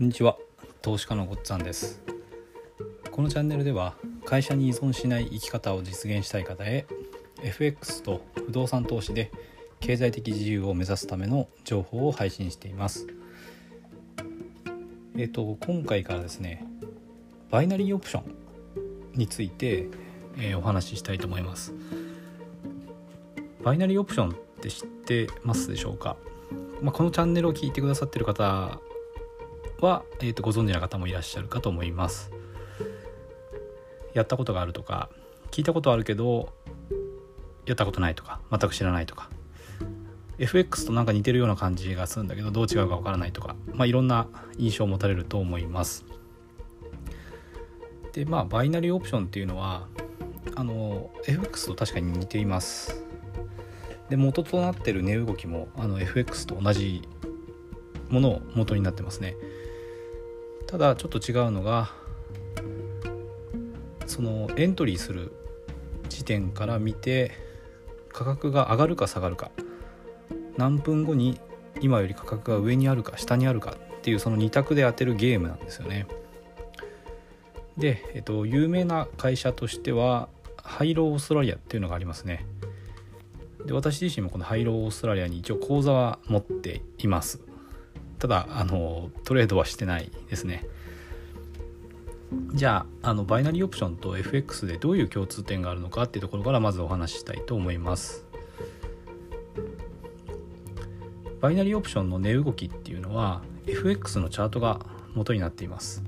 こんにちは。投資家のごっつぁんです。このチャンネルでは会社に依存しない生き方を実現したい方へ FX と不動産投資で経済的自由を目指すための情報を配信しています。えっ、と今回からですねバイナリーオプションについて、えー、お話ししたいと思います。バイナリーオプションって知ってますでしょうか、まあ、このチャンネルを聞いてくださってる方は、えー、とご存知の方もいらっしゃるかと思います。やったことがあるとか聞いたことあるけどやったことないとか全く知らないとか。FX となんか似てるような感じがするんだけどどう違うかわからないとか、まあ、いろんな印象を持たれると思います。でまあバイナリーオプションっていうのはあの FX と確かに似ています。で元となってる値動きもあの FX と同じものを元になってますね。ただちょっと違うのがそのエントリーする時点から見て価格が上がるか下がるか何分後に今より価格が上にあるか下にあるかっていうその2択で当てるゲームなんですよね。で、えっと、有名な会社としてはハイローオーストラリアっていうのがありますね。で私自身もこのハイローオーストラリアに一応口座は持っています。ただあのトレードはしてないですね。じゃああのバイナリーオプションと FX でどういう共通点があるのかっていうところからまずお話ししたいと思います。バイナリーオプションの値動きっていうのは FX のチャートが元になっています。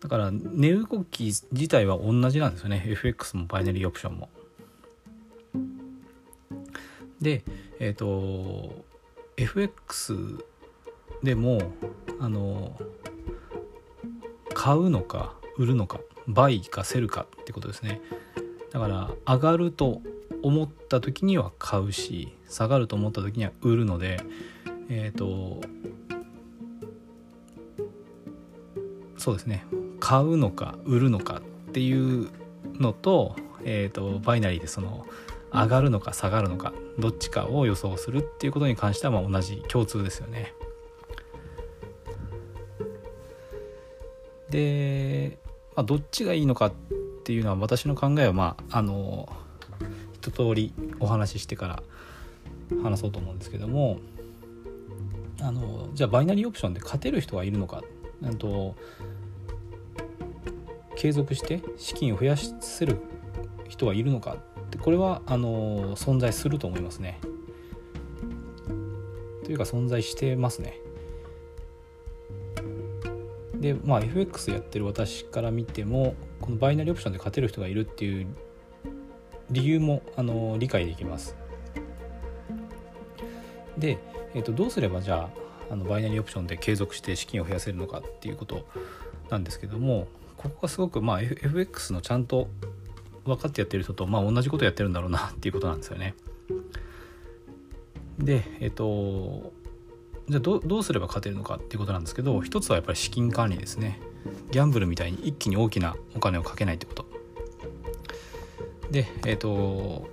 だから値動き自体は同じなんですよね。FX もバイナリーオプションも。でえっ、ー、と FX でもあの買うのか売るのかバイかセルかってことですね。だから上がると思った時には買うし下がると思った時には売るのでえっ、ー、とそうですね。買うのか売るのかっていうのと,、えーとバイナリーでその上がるのか下がるのかどっちかを予想するっていうことに関してはま同じ共通ですよね。で、まあ、どっちがいいのかっていうのは私の考えはまああの一通りお話ししてから話そうと思うんですけどもあのじゃあバイナリーオプションで勝てる人がいるのかなんと継続して資金を増やせる人はいるのかでこれはあの存在すると思いますね。というか存在してますね。でまあ FX やってる私から見てもこのバイナリーオプションで勝てる人がいるっていう理由もあの理解できます。で、えー、とどうすればじゃああのバイナリーオプションで継続して資金を増やせるのかっていうことなんですけどもここがすごくまあ FX のちゃんと分かってやってる人と、まあ、同じことやってるんだろうなっていうことなんですよね。でえっとじゃあどどうすれば勝てるのかっていうことなんですけど一つはやっぱり資金管理ですね。ギャンブルみたいに一気に大きなお金をかけないってこと。でえっと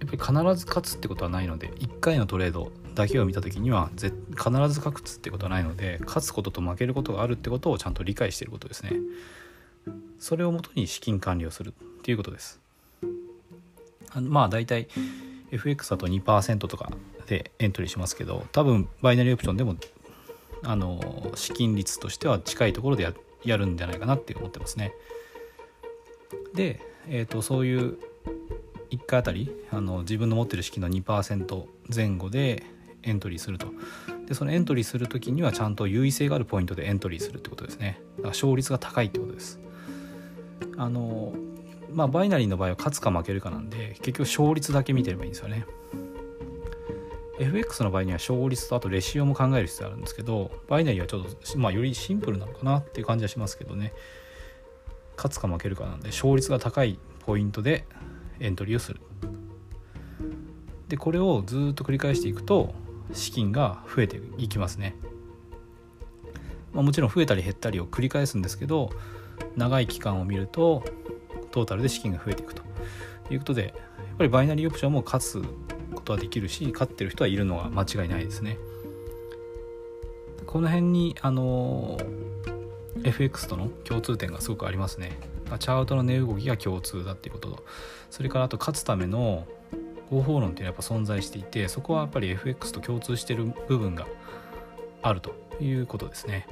やっぱり必ず勝つってことはないので1回のトレードだけを見た時には必ず勝つってことはないので勝つことと負けることがあるってことをちゃんと理解していることですね。それをもとに資金管理をする。っていうことです。あまあ大体 FX だと2%とかでエントリーしますけど多分バイナリーオプションでもあの資金率としては近いところでややるんじゃないかなって思ってますね。で、えーと、そういう1回あたりあの自分の持ってる資金の2%前後でエントリーすると。でそのエントリーする時にはちゃんと優位性があるポイントでエントリーするってことですね。だから勝率が高いってことです。あのまあバイナリーの場合は勝つか負けるかなんで結局勝率だけ見てればいいんですよね。FX の場合には勝率とあとレシオも考える必要あるんですけどバイナリーはちょっと、まあ、よりシンプルなのかなっていう感じはしますけどね。勝つか負けるかなんで勝率が高いポイントでエントリーをする。でこれをずっと繰り返していくと資金が増えていきますね、まあ、もちろん増えたり減ったりを繰り返すんですけど長い期間を見るとトータルで資金が増えていくと。いうことでやっぱりバイナリーオプションも勝つことはできるし勝ってる人はいるのは間違いないですね。この辺にあの FX との共通点がすごくありますね。チャートの値動きが共通だっていうこと。とそれからあと勝つための方法論っていうのはやっぱ存在していてそこはやっぱり FX と共通してる部分があるということですね。